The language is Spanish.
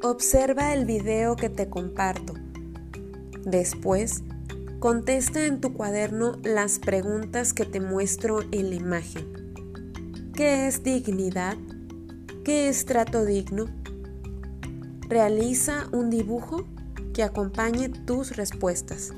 Observa el video que te comparto. Después, contesta en tu cuaderno las preguntas que te muestro en la imagen. ¿Qué es dignidad? ¿Qué es trato digno? Realiza un dibujo que acompañe tus respuestas.